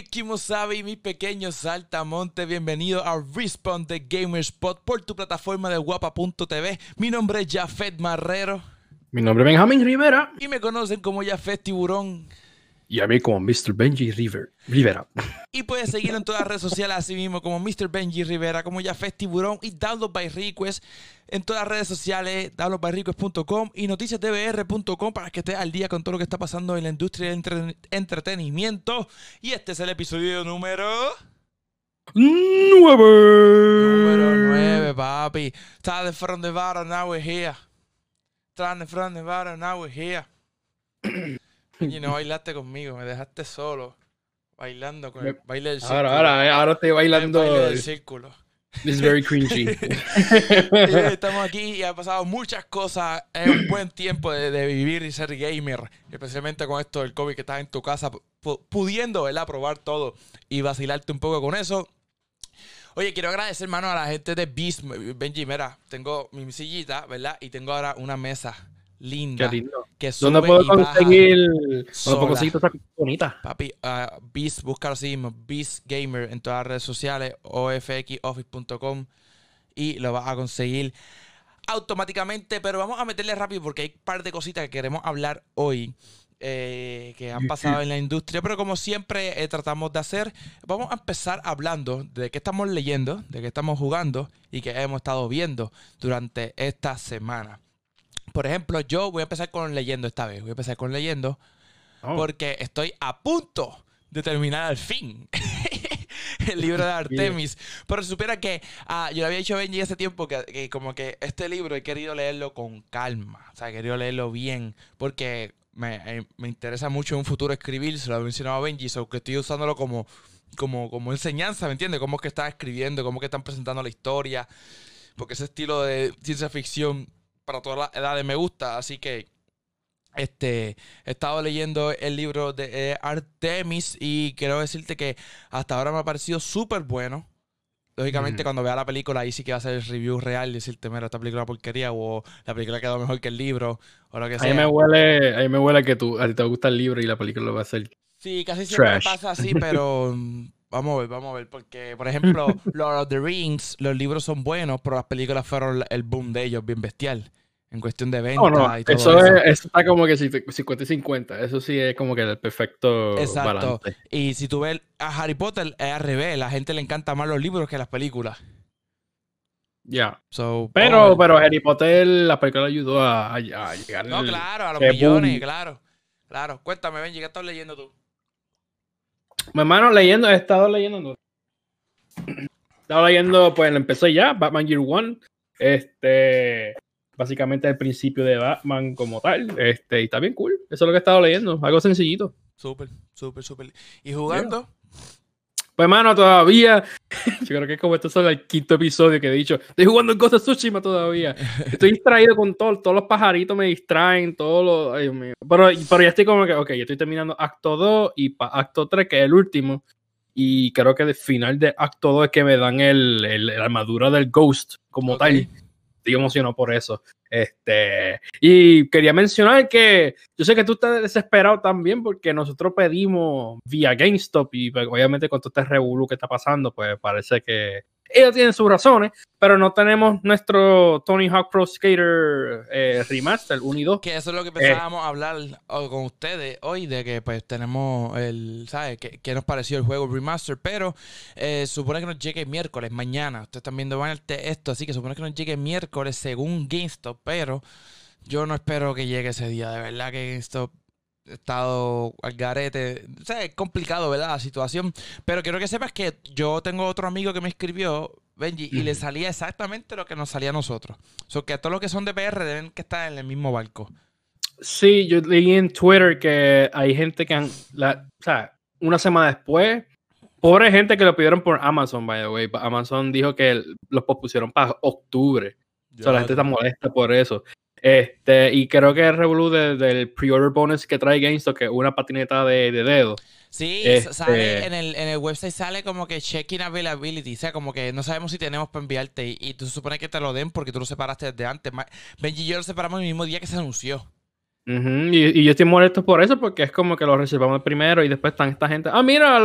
Hey, Kimosabi, mis pequeños saltamontes, bienvenido a Respawn de Gamerspot por tu plataforma de guapa.tv. Mi nombre es Jafet Marrero. Mi nombre es Benjamín Rivera. Y me conocen como Jafet Tiburón. Y a mí como Mr. Benji River, Rivera. Y puedes seguirlo en todas las redes sociales así mismo como Mr. Benji Rivera, como Jafet Tiburón y Download by Request en todas las redes sociales, downloadbyrequest.com y noticiasdbr.com para que estés al día con todo lo que está pasando en la industria del entre- entretenimiento. Y este es el episodio número... Nueve. Número 9, papi. Started from the bottom, now we're here. Started from the bottom, now we're here. Y no bailaste conmigo, me dejaste solo. Bailando con el baile del círculo. Ahora, ahora, ahora estoy el bailando. baile del círculo. This is very cringy. Estamos aquí y ha pasado muchas cosas. Es un buen tiempo de, de vivir y ser gamer. Especialmente con esto del COVID que estás en tu casa pu- pudiendo, ¿verdad? Probar todo y vacilarte un poco con eso. Oye, quiero agradecer, hermano, a la gente de Beast. Benji, mira, tengo mi sillita, ¿verdad? Y tengo ahora una mesa linda. Qué lindo. Que sube ¿Dónde puedo y baja. conseguir? ¿Dónde puedo conseguir todas esas cosas bonitas? Papi, ah, Beast, búscalo así mismo, Beast Gamer en todas las redes sociales, ofxoffice.com y lo vas a conseguir automáticamente. Pero vamos a meterle rápido porque hay un par de cositas que queremos hablar hoy eh, que han pasado en la industria. Pero como siempre eh, tratamos de hacer, vamos a empezar hablando de qué estamos leyendo, de qué estamos jugando y qué hemos estado viendo durante esta semana. Por ejemplo, yo voy a empezar con leyendo esta vez. Voy a empezar con leyendo Oh, porque estoy a punto de terminar al fin el libro de Artemis. Pero supiera que ah, yo le había dicho a Benji hace tiempo que, que como que este libro he querido leerlo con calma. O sea, he querido leerlo bien porque me, eh, me interesa mucho en un futuro escribir. Se lo he mencionado a Benji, so que estoy usándolo como, como, como enseñanza, ¿me entiendes? Cómo es que están escribiendo, cómo es que están presentando la historia. Porque ese estilo de ciencia ficción para todas las edades me gusta. Así que este, he estado leyendo el libro de eh, Artemis y quiero decirte que hasta ahora me ha parecido súper bueno. Lógicamente, Ujú. cuando vea la película, ahí sí que va a ser el review real, decirte, mira, esta película es porquería, o la película quedó mejor que el libro, o lo que a sea. mí me huele, a mí me huele que tú, a ti te gusta el libro y la película lo va a hacer. Sí, casi siempre Trash. pasa así, pero mm, vamos a ver, vamos a ver. Porque, por ejemplo, Lord of the Rings, los libros son buenos, pero las películas fueron el boom de ellos, bien bestial. En cuestión de venta No, no, y todo eso, eso. Es, eso está como que 50 y 50. Eso sí es como que el perfecto Exacto. balance. Y si tú ves a Harry Potter, es al revés. La gente le encanta más los libros que las películas. Ya. So, Pero, pero Harry Potter, la película ayudó a, a- a llegar No, claro, a los millones, boom. claro. Claro. Cuéntame, Benji, ¿qué estás leyendo tú? Mi hermano, leyendo, he estado leyendo. no. He estado leyendo, pues empecé ya, Batman Year One. Este, básicamente el principio de Batman como tal. Este, y está bien cool. Eso es lo que he estado leyendo. Algo sencillito. Súper, súper, súper. ¿Y jugando? Pues, hermano, todavía. Yo creo que como esto es el quinto episodio que he dicho. Estoy jugando en Ghost of Tsushima todavía. Estoy distraído con todo. Todos los pajaritos me distraen. Todos los. Ay, Dios mío. Pero, pero ya estoy como que, ok, ya estoy terminando acto 2 y pa- acto 3, que es el último. Y creo que al final de acto 2 es que me dan el, el- la armadura del Ghost como Ok. tal. Estoy emocionado por eso. Este, y quería mencionar que yo sé que tú estás desesperado también porque nosotros pedimos vía GameStop y pues, obviamente con todo este revolú que está pasando, pues parece que ellos tienen sus razones, pero no tenemos nuestro Tony Hawk Pro Skater eh, Remaster 1 y 2. Que eso es lo que Eh. empezábamos a hablar con ustedes hoy, de que pues tenemos el, ¿sabes? ¿Qué, qué nos pareció el juego remaster? Pero eh, supone que nos llegue miércoles, mañana. Ustedes están viendo mal esto, así que supone que nos llegue miércoles según GameStop, pero yo no espero que llegue ese día. De verdad que GameStop estado al garete. O sea, es complicado, ¿verdad? La situación. Pero quiero que sepas que yo tengo otro amigo que me escribió, Benji, y le salía exactamente lo que nos salía a nosotros. O sea, que todos los que son de PR deben que estar en el mismo barco. Sí, yo leí en Twitter que hay gente que han, la, o sea, una semana después, pobre gente que lo pidieron por Amazon, by the way. Amazon dijo que los pospusieron para octubre. O sea, la gente está molesta por eso. Este, y creo que el revolu de- del pre-order bonus que trae GameStop, que es una patineta de, de dedo. Sí, Este- sale en el, en el website sale como que checking availability, o sea, como que no sabemos si tenemos para enviarte y, y tú se supone que te lo den porque tú lo separaste desde antes. Benji y yo lo separamos el mismo día que se anunció. y, yo estoy molesto por eso porque es como que lo reservamos primero y después están esta gente. Ah, mira,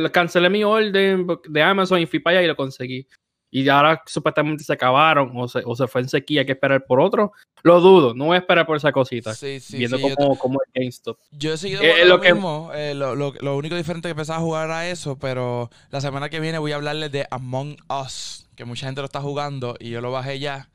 le, cancelé mi orden de Amazon y fui para allá y lo conseguí. Y ahora supuestamente se acabaron o se, o se fue en sequía, hay que esperar por otro. Lo dudo, no voy a esperar por esa cosita. Sí, sí, viendo cómo, cómo, es GameStop. Yo he seguido eh, lo, mismo. Eh, lo, lo, lo, único diferente que empezaba a jugar a eso, pero la semana que viene voy a hablarles de Among Us, que mucha gente lo está jugando y yo lo bajé ya.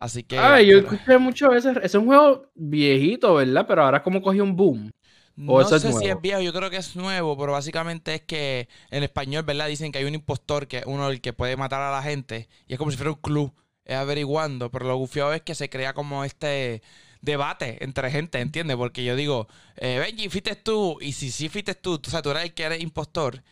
Así que. Ah, yo escuché mucho ese. Es un juego viejito, ¿verdad? Pero ahora como cogió un boom. No sé si es viejo, yo creo que es nuevo, pero básicamente es que en español, ¿verdad? Dicen que hay un impostor que es uno el que puede matar a la gente y es como si fuera un club, es averiguando, pero lo gufiado es que se crea como este debate entre gente, ¿entiendes? Porque yo digo, eh, Benji, fuiste tú, y si sí fuiste tú, o sea, tú eres el que eres impostor,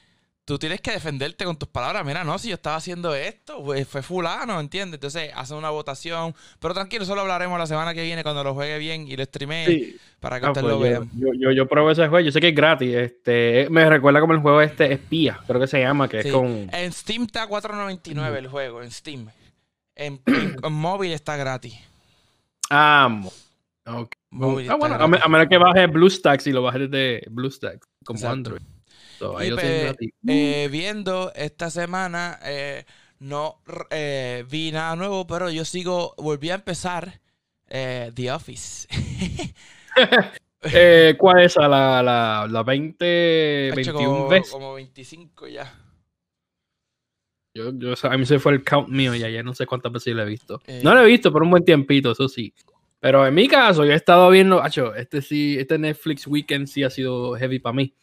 tú tienes que defenderte con tus palabras. Mira, no, si yo estaba haciendo esto, pues fue fulano, ¿entiendes? Entonces hacen una votación. Pero tranquilo, solo hablaremos la semana que viene cuando lo juegue bien y lo streamee para que ah, ustedes pues lo vean. Yo, yo, yo, pruebo ese juego, yo sé que es gratis. Este, me recuerda como el juego este Espía, creo que se llama, que es con. En Steam está 4.99 el juego, en Steam. En, móvil está gratis. Ah, ah bueno, a, menos que baje BlueStacks y lo bajes de BlueStacks como Android. Pues, eh, viendo esta semana, eh, no eh, vi nada nuevo, pero yo sigo, volví a empezar The Office. ¿Cuál es la, la, la 20, 21 veces? Como 25 ya. Yo, yo, a mí se fue el count mío ya, ya no sé cuántas veces lo he visto. no lo he visto por un buen tiempito, eso sí. Pero en mi caso, yo he estado viendo, este sí, este Netflix Weekend sí ha sido heavy para mí.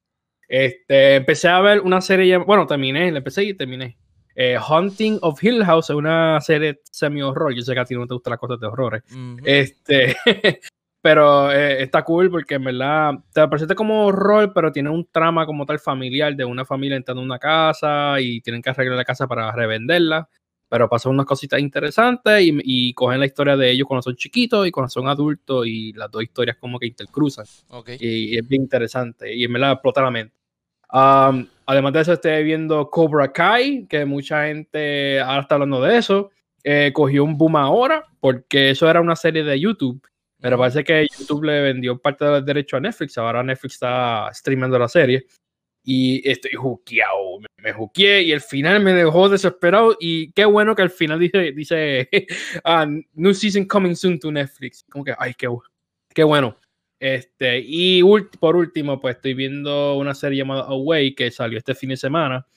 Este, empecé a ver una serie, bueno, terminé, la empecé y terminé. Eh, Hunting of Hill House es una serie semi-horror. Yo sé que a ti no te gustan las cosas de horrores. Este, pero eh, está cool porque en verdad te presenta como horror, pero tiene un trama como tal familiar de una familia entrando en una casa y tienen que arreglar la casa para revenderla. Pero pasan unas cositas interesantes y, cogen la historia de ellos cuando son chiquitos y cuando son adultos y las dos historias como que intercruzan. Y, es bien interesante y me la explota la mente. además de eso, estoy viendo Cobra Kai, que mucha gente ahora está hablando de eso. Eh, cogió un boom ahora porque eso era una serie de YouTube. Pero parece que YouTube le vendió parte del derecho a Netflix. Ahora Netflix está streamando la serie y estoy juqueado, me, me juqueé y el final me dejó desesperado y qué bueno que al final dice, dice uh, New Season Coming Soon to Netflix. Como que, ay, qué, qué bueno. Este, y por último, pues estoy viendo una serie llamada Away que salió este fin de semana,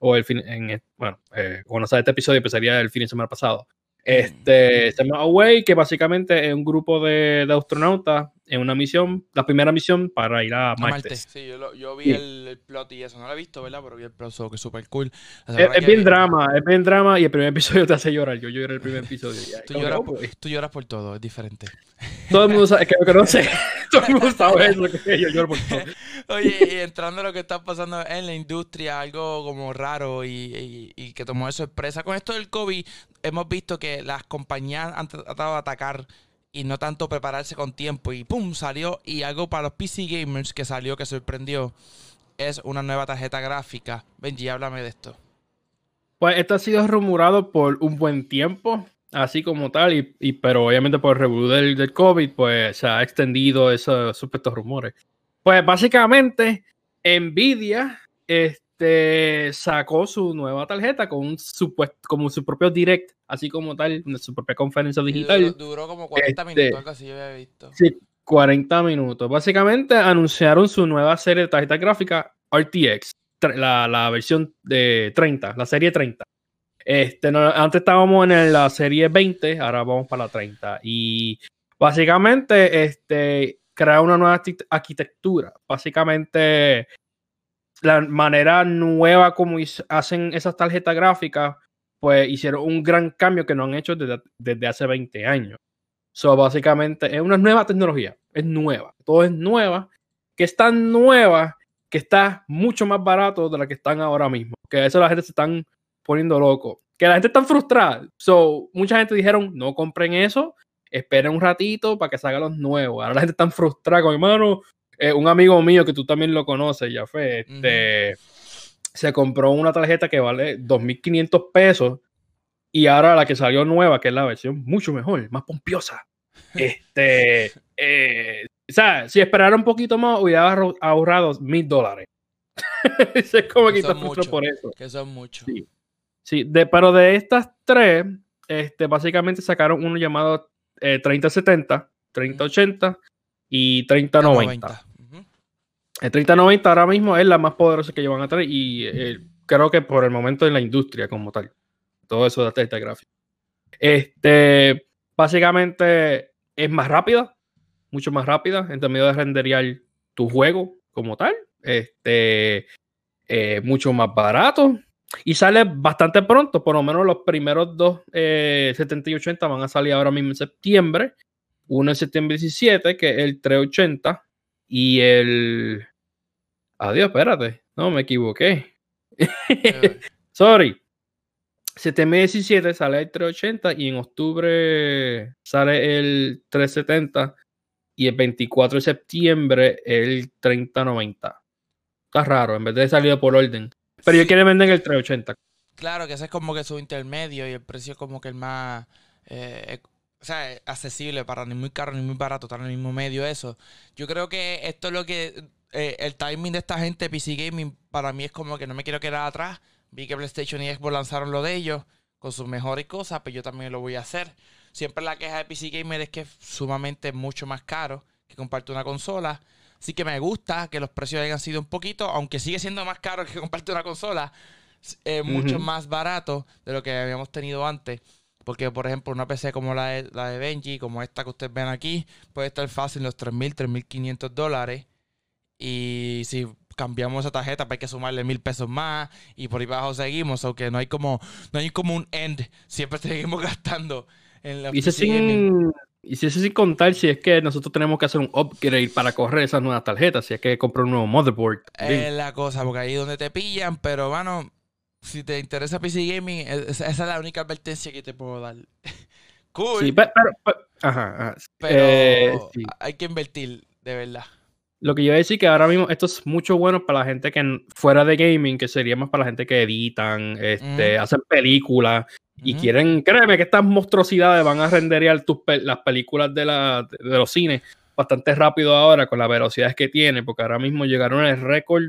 o el fin, en, bueno, eh, cuando sale este episodio, empezaría el fin de semana pasado. Este, se llama Away, que básicamente es un grupo de, de astronautas en una misión, la primera misión para ir a Marte. Sí, yo, yo vi El, plot y eso, no lo he visto, ¿verdad? Pero vi el plot, que es súper cool. Es, bien drama, es bien drama y el primer episodio te hace llorar. Yo lloré el primer episodio. tú, lloras, por, tú, lloras, por, todo, es diferente. Todo el mundo sabe, que no sé, todo el mundo sabe eso, que yo lloro por todo. Oye, y entrando a lo que está pasando en la industria, algo como raro y, y, que tomó de sorpresa. Con esto del COVID, hemos visto que las compañías han tratado de atacar y no tanto prepararse con tiempo y ¡pum! salió y algo para los PC gamers que salió que sorprendió es una nueva tarjeta gráfica. Benji, háblame de esto. Pues esto ha sido rumorado por un buen tiempo, así como tal, y, pero obviamente por el review del, del, COVID, pues se ha extendido esos supuestos rumores. Pues básicamente, Nvidia, este este, sacó su nueva tarjeta con un supuesto, como su propio direct, así como tal, su propia conferencia digital. Duró, como 40 este, minutos, algo así yo había visto. Sí, 40 minutos. Básicamente anunciaron su nueva serie de tarjetas gráficas RTX, la, la, versión de 30, la serie 30. Este, antes estábamos en la serie 20, ahora vamos para la 30. Y básicamente, este, crea una nueva arquitectura. Básicamente, la manera nueva como hacen esas tarjetas gráficas, pues hicieron un gran cambio que no han hecho desde, hace 20 años. So, básicamente es una nueva tecnología, es nueva, todo es nueva, que es tan nueva que está mucho más barato de la que están ahora mismo. Que a eso la gente se están poniendo loco. Que la gente está frustrada. So, mucha gente dijeron, no compren eso, esperen un ratito para que salgan los nuevos. Ahora la gente está frustrada con, hermano, eh, un amigo mío que tú también lo conoces, ya fue, este, se compró una tarjeta que vale 2.500 pesos y ahora la que salió nueva, que es la versión mucho mejor, más pompiosa, este, eh, O sea, si esperara un poquito más, hubiera ahorrado mil dólares. es como quitar mucho por eso. Que son muchos. Sí. sí de, pero de estas tres, este, básicamente sacaron uno llamado eh, 3070, 3080 y 3090. El 3090 ahora mismo es la más poderosa que llevan a tener y eh, creo que por el momento en la industria como tal. Todo eso de tarjeta gráfica. Este, básicamente es más rápida, mucho más rápida en términos de renderear tu juego como tal. Este, eh, mucho más barato y sale bastante pronto. Por lo menos los primeros dos 70 eh, y 80 van a salir ahora mismo en septiembre. Uno en septiembre 17, que es el 380, y el. Adiós, espérate. No, me equivoqué. Sorry. Septiembre 17 sale el 380 y en octubre sale el 370 y el 24 de septiembre el 3090. Está raro, en vez de salir por orden. Pero yo quiero vender el 380. Claro, que ese es como que su intermedio y el precio es como que el más eh, o sea, accesible para ni muy caro ni muy barato, estar en el mismo medio eso. Yo creo que esto es lo que eh, el timing de esta gente PC Gaming para mí es como que no me quiero quedar atrás. Vi que PlayStation y Xbox lanzaron lo de ellos con sus mejores cosas, pero yo también lo voy a hacer. Siempre la queja de PC Gamer es que es sumamente mucho más caro que compartir una consola. Así que me gusta que los precios hayan sido un poquito, aunque sigue siendo más caro que compartir una consola, es mucho más barato de lo que habíamos tenido antes. Porque, por ejemplo, una PC como la de, la de Benji, como esta que ustedes ven aquí, puede estar fácil en los 3.000, 3.500 dólares. Y si cambiamos esa tarjeta, pues hay que sumarle mil pesos más y por ahí abajo seguimos, aunque no hay como no hay como un end, siempre seguimos gastando en la y, sin, y si eso sin contar si es que nosotros tenemos que hacer un upgrade para correr esas nuevas tarjetas, si es que comprar un nuevo motherboard. Es la cosa, porque ahí es donde te pillan, pero bueno, si te interesa PC Gaming, esa es la única advertencia que te puedo dar. cool. Sí, pero, ajá, pero eh, hay que invertir, de verdad. Lo que yo iba a decir que ahora mismo esto es mucho bueno para la gente que fuera de gaming, que sería más para la gente que editan, este, hacen películas y quieren, créeme que estas monstruosidades van a renderear tus las películas de, la, de los cines bastante rápido ahora con las velocidades que tiene, porque ahora mismo llegaron al récord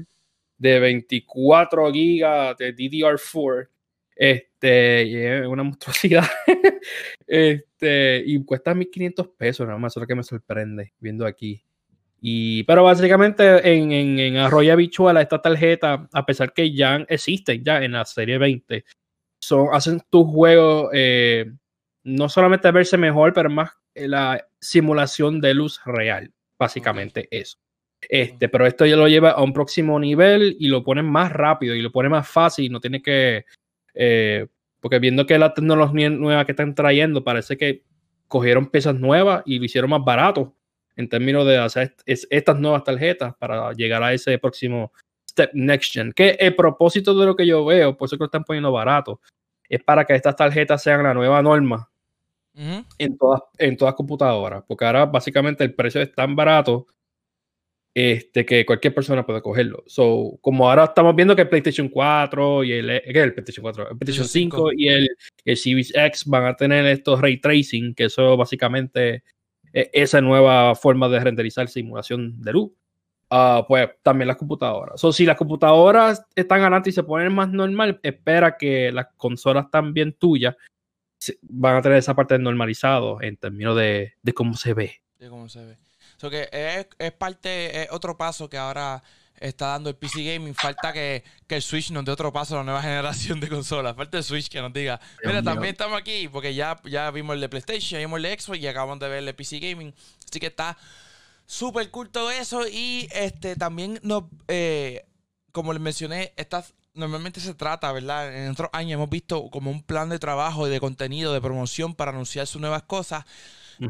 de 24 gigas de DDR4. Este, y es una monstruosidad. este, y cuesta 1500 pesos, nada más, eso es lo que me sorprende viendo aquí. Y, pero básicamente en, en, en Arroyo Bichuela, esta tarjeta, a pesar que ya existen ya en la serie 20, son, hacen tu juego eh, no solamente verse mejor, pero más la simulación de luz real. Básicamente eso. Este, pero esto ya lo lleva a un próximo nivel y lo pone más rápido y lo pone más fácil. No tiene que. Eh, porque viendo que la tecnología nueva que están trayendo, parece que cogieron piezas nuevas y lo hicieron más barato en términos de hacer estas nuevas tarjetas para llegar a ese próximo step next gen. Que el propósito de lo que yo veo, por eso que lo están poniendo barato, es para que estas tarjetas sean la nueva norma en, todas, en todas computadoras. Porque ahora básicamente el precio es tan barato este, que cualquier persona puede cogerlo. So, como ahora estamos viendo que el PlayStation 4 y el, el PlayStation 4, el PlayStation 5 y el, el Series X van a tener estos ray tracing, que eso básicamente es esa nueva forma de renderizar simulación de luz. Uh, pues también las computadoras. So, si las computadoras están adelante y se ponen más normal, espera que las consolas también tuyas van a tener esa parte normalizado en términos de, de cómo se ve. De cómo se ve que es, es, parte, es otro paso que ahora está dando el PC Gaming. Falta que, el Switch nos dé otro paso a la nueva generación de consolas. Falta el Switch que nos diga, mira, también estamos aquí, porque ya, ya vimos el de PlayStation, ya vimos el de Xbox y acabamos de ver el de PC Gaming. Así que está súper cool todo eso. Y este también nos, eh, como les mencioné, estas normalmente se trata, ¿verdad? En otros años hemos visto como un plan de trabajo y de contenido, de promoción para anunciar sus nuevas cosas.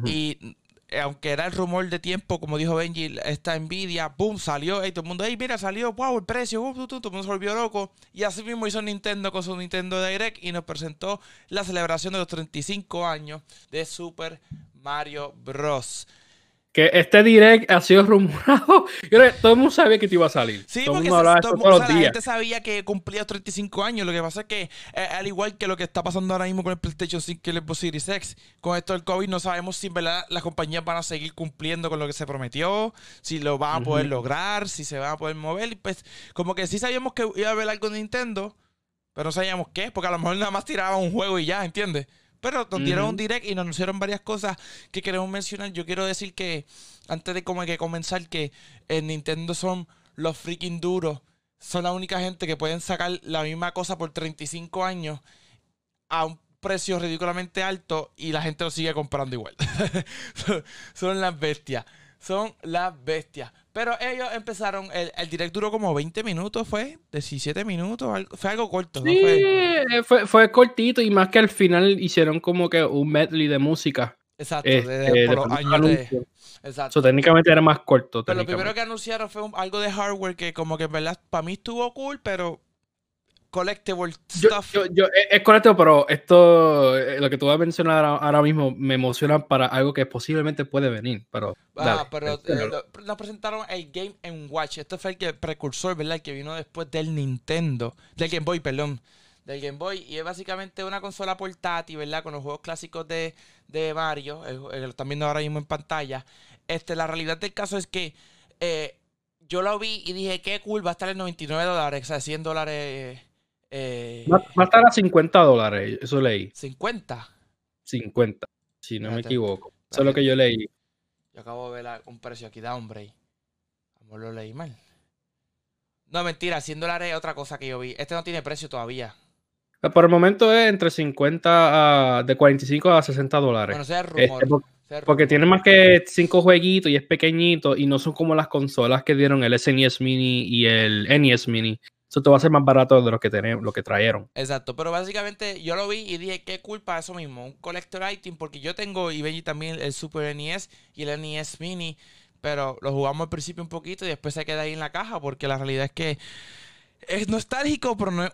Y aunque era el rumor de tiempo, como dijo Benji, esta Nvidia, boom, salió, y todo el mundo, hey, mira, salió, wow, el precio, uh, todo el mundo se volvió loco. Y así mismo hizo Nintendo con su Nintendo Direct y nos presentó la celebración de los 35 años de Super Mario Bros. Que este direct ha sido rumorado. todo el mundo sabía que te iba a salir. Sí, todo porque mundo de todo- todos o los sea, la días. gente sabía que cumplía 35 años. Lo que pasa es que, eh, al igual que lo que está pasando ahora mismo con el PlayStation 5 y el Xbox Series X, con esto del COVID, no sabemos si en verdad las compañías van a seguir cumpliendo con lo que se prometió, si lo van a poder lograr, si se van a poder mover. Y pues, como que sí sabíamos que iba a haber algo de Nintendo, pero no sabíamos qué, porque a lo mejor nada más tiraba un juego y ya, ¿entiendes? Pero nos dieron un direct y nos anunciaron varias cosas que queremos mencionar. Yo quiero decir que, antes de como que comenzar, que en Nintendo son los freaking duros. Son la única gente que pueden sacar la misma cosa por 35 años a un precio ridículamente alto y la gente lo sigue comprando igual. son, son las bestias. Son las bestias. Pero ellos empezaron, el, el direct duró como 20 minutos, fue 17 minutos, algo- fue algo corto, ¿no? Sí, Fue, eh, fue, fue cortito y más que al final hicieron como que un medley de música. exacto, Este, de- de- por los años de... Exacto. So, técnicamente era más corto. Pero lo primero que anunciaron fue un- algo de hardware que como que en verdad para mí estuvo cool, pero collectible stuff. yo- yo- es, es correcto, pero esto, eh, lo que tú vas a mencionar ahora, mismo, me emociona para algo que posiblemente puede venir. Pero, ah, dale, pero eh, menciónalo. lo- nos presentaron el Game Watch. Este fue el que precursor, ¿verdad? El que vino después del Nintendo, del Game Boy, perdón. Del Game Boy. Y es básicamente una consola portátil, ¿verdad? Con los juegos clásicos de, de Mario. el- el- lo están viendo ahora mismo en pantalla. Este, la realidad del caso es que eh, yo lo vi y dije, qué cool, va a estar en 99 dólares, o sea, 100 dólares. Eh, Va, va a estar a 50 dólares, eso leí. 50. 50, si no me equivoco. Eso es lo que yo leí. Yo acabo de ver un precio aquí, da hombre. A lo leí mal. No, mentira, 100 dólares es otra cosa que yo vi. Este no tiene precio todavía. Por el momento es entre 50 a, de 45 a 60 dólares. Bueno, sea el Este, rumor. por- sea el porque rumor. tiene más que 5 jueguitos y es pequeñito y no son como las consolas que dieron el SNES Mini y el NES Mini. Eso te va a ser más barato de lo que tenemos, lo que trajeron. Exacto, pero básicamente yo lo vi y dije, qué culpa eso mismo. Un collector item, porque yo tengo y Benji también el Super NES y el NES Mini. Pero lo jugamos al principio un poquito y después se queda ahí en la caja, porque la realidad es que es nostálgico, pero no es.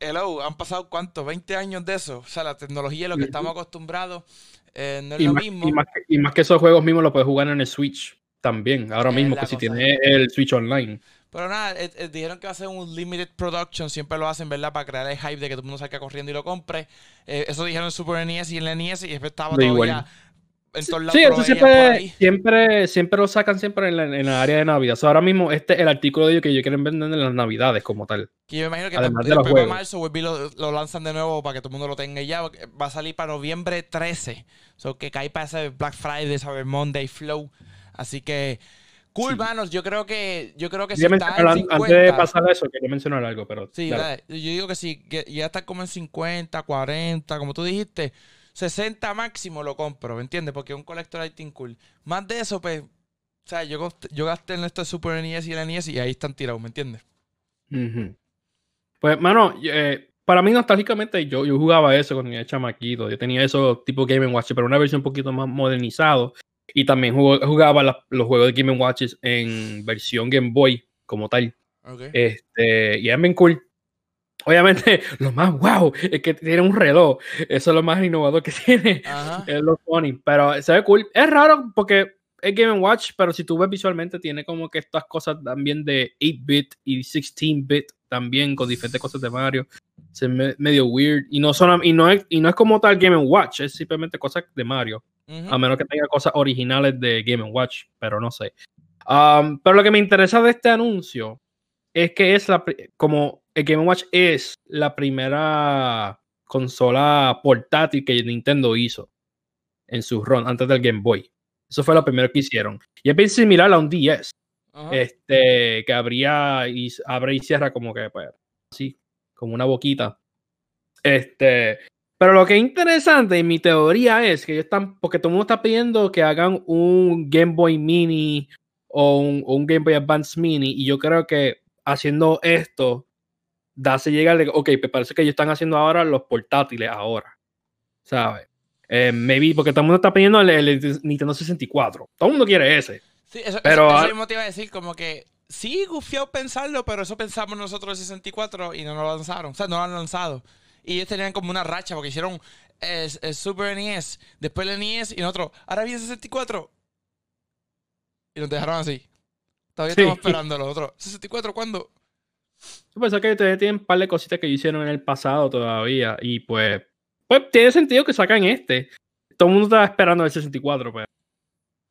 Hello, han pasado cuántos, 20 años de eso. O sea, la tecnología es lo que estamos acostumbrados. eh, no es Y lo más, mismo. y más que, y más que esos juegos mismos los puedes jugar en el Switch también. Ahora mismo, que si tienes el Switch Online. Pero nada, eh, eh, dijeron que va a ser un limited production, siempre lo hacen, ¿verdad? Para crear el hype de que todo el mundo salga corriendo y lo compre. Eh, eso dijeron en Super NES y en la NES y después estaba Da todo igual. en todos lados. Sí, eso siempre, siempre, siempre lo sacan siempre en la, en la área de Navidad. O sea, ahora mismo este es el artículo de ellos que ellos quieren vender en las Navidades como tal. Que yo me imagino que Además después, de para juegos. marzo vuelve y lo, lo lanzan de nuevo para que todo el mundo lo tenga ya. Va a salir para noviembre 13. O sea, que cae para ese Black Friday, Cyber Monday, Flow. Así que, cool, Sí. manos. Yo creo que, yo creo que si está en antes de 50, pasar a eso, quería mencionar algo, pero. Sí, dale. dale. yo digo que sí, que ya está como en 50, 40, como tú dijiste, 60 máximo lo compro, ¿me entiendes? Porque es un collector item cool. Más de eso, pues, o sea, yo, yo gasté en esto de Super NES y el NES y ahí están tirados, ¿me entiendes? Pues, mano, eh, para mí nostálgicamente yo, yo jugaba eso cuando era chamaquito. Yo tenía eso tipo Game Watch, pero una versión un poquito más modernizado. Y también jugó- jugaba la- los juegos de Game Watches en versión Game Boy como tal. Ok. Este, y es bien cool. Obviamente, lo más wow es que tiene un reloj. Eso es lo más innovador que tiene. Ajá. Es lo funny. Pero se ve cool. Es raro porque es Game Watch, pero si tú ves visualmente, tiene como que estas cosas también de 8-bit y 16-bit también con diferentes cosas de Mario. Se me, medio weird. Y no, son, y, no es, y no es como tal Game Watch, es simplemente cosas de Mario. Ujú. A menos que tenga cosas originales de Game Watch, pero no sé. Um, pero lo que me interesa de este anuncio es que es la como el Game Watch es la primera consola portátil que Nintendo hizo en su run antes del Game Boy. Eso fue lo primero que hicieron. Y es bien similar a un DS, Ajá. este, que abría y abre y cierra como que pues, así, como una boquita. Este, pero lo que es interesante, mi teoría es que ellos están, porque todo el mundo está pidiendo que hagan un Game Boy Mini o un, o un Game Boy Advance Mini, y yo creo que haciendo esto, darse llegar de, ok, pues parece que ellos están haciendo ahora los portátiles ahora, ¿sabes? Eh, maybe porque todo el mundo está pidiendo el, el Nintendo 64. Todo el mundo quiere ese. Sí, eso, pero eso, eso ahora- mismo te iba a decir, como que sí, gufiado pensarlo, pero eso pensamos nosotros el 64 y no lo lanzaron. O sea, no lo han lanzado. Y ellos tenían como una racha porque hicieron el, el Super NES, después el NES y nosotros, ahora viene el 64. y nos dejaron así. Todavía Sí. estamos esperando los otros. ¿64 cuándo? Yo pensé que ustedes tienen un par de cositas que hicieron en el pasado todavía. Y pues, pues tiene sentido que sacan este. Todo el mundo estaba esperando el 64, pero,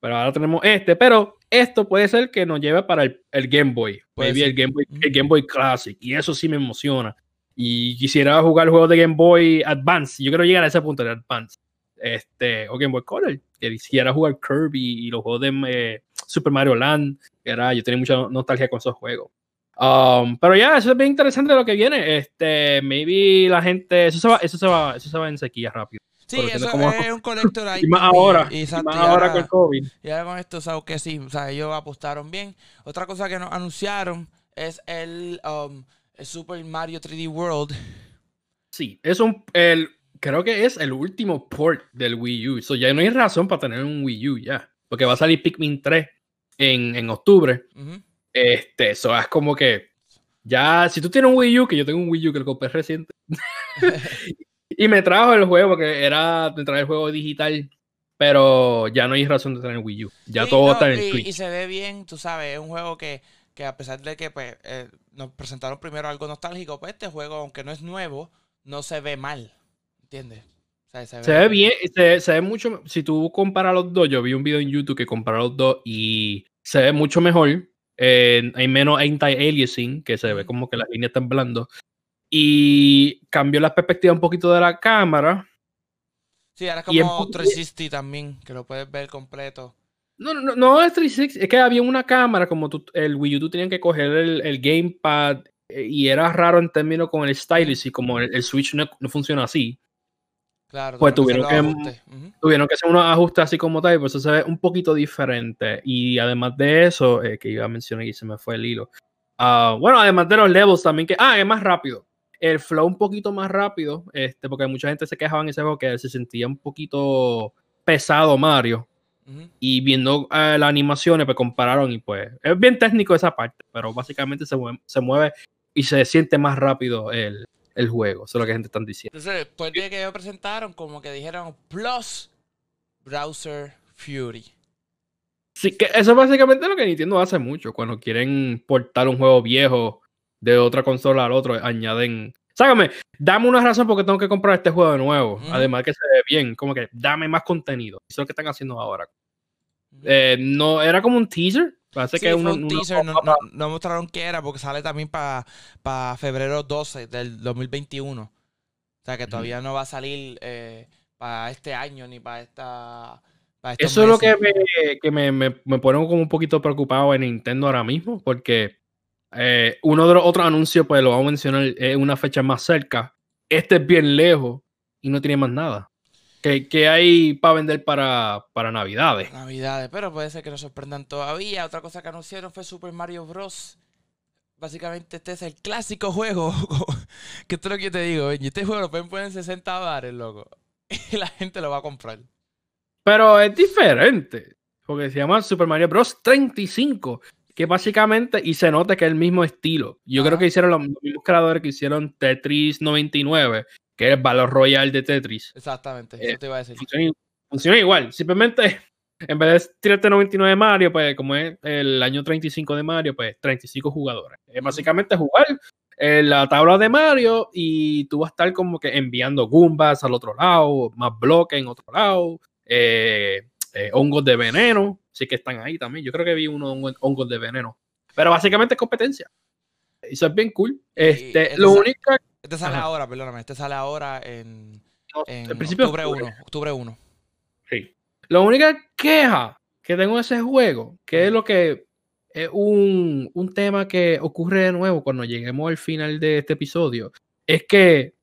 pero ahora tenemos este. Pero esto puede ser que nos lleve para el, el Game Boy. Puede Maybe ser. el Game Boy, el Game Boy Classic. Y eso sí me emociona. Y quisiera jugar juegos de Game Boy Advance. Yo quiero llegar a ese punto de Advance. Este, o Game Boy Color. Que quisiera jugar Kirby y los juegos de eh, Super Mario Land. Era, yo tenía mucha nostalgia con esos juegos. Um, pero ya, eso es bien interesante lo que viene. Este, maybe la gente, eso se va, eso se va, eso se va en sequía rápido. Sí, eso como- es un collector ahí. Y más ahora, Y, y exacto, más y ahora ahora- con el COVID. Y ahora con esto, sabes que sí, o sea, ellos apostaron bien. Otra cosa que nos anunciaron es el, um, el Super Mario 3D World. Sí, es un, el, creo que es el último port del Wii U. So ya no hay razón para tener un Wii U ya, porque va a salir Pikmin 3 en, en octubre. Este, eso es como que ya, si tú tienes un Wii U, que yo tengo un Wii U que lo compré reciente, y me trajo el juego, porque era, me trae el juego digital, pero ya no hay razón de tener Wii U. Ya Sí, todo no, está en el y, y se ve bien, tú sabes, es un juego que, que a pesar de que pues, eh, nos presentaron primero algo nostálgico, pues este juego, aunque no es nuevo, no se ve mal. ¿Entiendes? O sea, se, Se ve bien, se, se ve mucho. Si tú comparas los dos, yo vi un video en YouTube que compara los dos y se ve mucho mejor. eh, hay menos anti-aliasing, que se ve como que las líneas están blando. Y cambió la perspectiva un poquito de la cámara. Sí, ahora es como pu- 360 también, que lo puedes ver completo. No, no, no es 360, es que había una cámara, como tú, el Wii U, tú tenías que coger el, el gamepad eh, y era raro en términos con el stylus y como el, el Switch no, no funciona así. Claro, Pues tuvieron que- tuvieron que hacer unos ajustes así como tal, y por eso se ve un poquito diferente. Y además de eso, eh, que iba a mencionar y se me fue el hilo. Ah, bueno, además de los levels también, que, ah, es más rápido. El flow un poquito más rápido, este, porque mucha gente se quejaba en ese juego que se sentía un poquito pesado Mario. Y viendo eh, las animaciones, pues compararon y pues es bien técnico esa parte, pero básicamente se mueve, se mueve y se siente más rápido el, el juego. Eso es lo que la gente está diciendo. Entonces, después de que ellos presentaron, como que dijeron Plus Browser Fury. Sí, que eso es básicamente lo que Nintendo hace mucho. Cuando quieren portar un juego viejo de otra consola al otro, añaden. Sácame, dame una razón porque tengo que comprar este juego de nuevo. Además que se ve bien, como que dame más contenido. Eso es lo que están haciendo ahora. Eh, no, era como un teaser. Parece Sí, que uno- un uno- teaser, no, no- no mostraron qué era porque sale también para febrero 12 del 2021. O sea que todavía no va a salir para este año ni para esta. pa' Eso es lo que, me, que me, me, me pone como un poquito preocupado en Nintendo ahora mismo, porque eh, uno de los otros anuncios, pues lo vamos a mencionar, es una fecha más cerca. Este es bien lejos y no tiene más nada. ¿Qué, qué hay para vender para, para Navidades? Navidades, pero puede ser que nos sorprendan todavía. Otra cosa que anunciaron fue Super Mario Bros. Básicamente este es el clásico juego. que esto es lo que yo te digo, Benji. Este juego lo pueden poner en 60 dólares, loco. Y la gente lo va a comprar. Pero es diferente, porque se llama Super Mario Bros. 35, que básicamente, y se nota que es el mismo estilo. Yo creo Ajá. que hicieron los mismos creadores que hicieron Tetris 99, que es el Valor Royal de Tetris. Exactamente, Eh, eso te iba a decir. funciona, funciona igual. Simplemente, en vez de tirarte 99 de Mario, pues como es el año 35 de Mario, pues 35 jugadores. Es básicamente jugar en la tabla de Mario y tú vas a estar como que enviando Goombas al otro lado, más bloques en otro lado, eh, eh, hongos de veneno, sí que están ahí también. Yo creo que vi unos hongos- hongos de veneno. Pero básicamente es competencia. Eso es bien cool. Este, el lo único Este sale Ajá. ahora, perdóname. Este sale ahora en, al principio de octubre octubre. 1. Octubre 1. Sí. La única queja que tengo de ese juego, que es lo que es un, un tema que ocurre de nuevo cuando lleguemos al final de este episodio, es que